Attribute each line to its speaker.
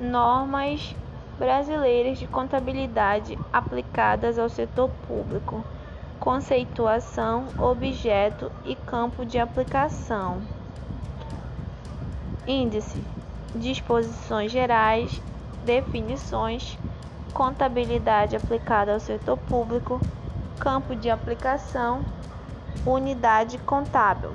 Speaker 1: Normas brasileiras de contabilidade aplicadas ao setor público. Conceituação, objeto e campo de aplicação. Índice: disposições gerais, definições, contabilidade aplicada ao setor público, campo de aplicação, unidade contábil.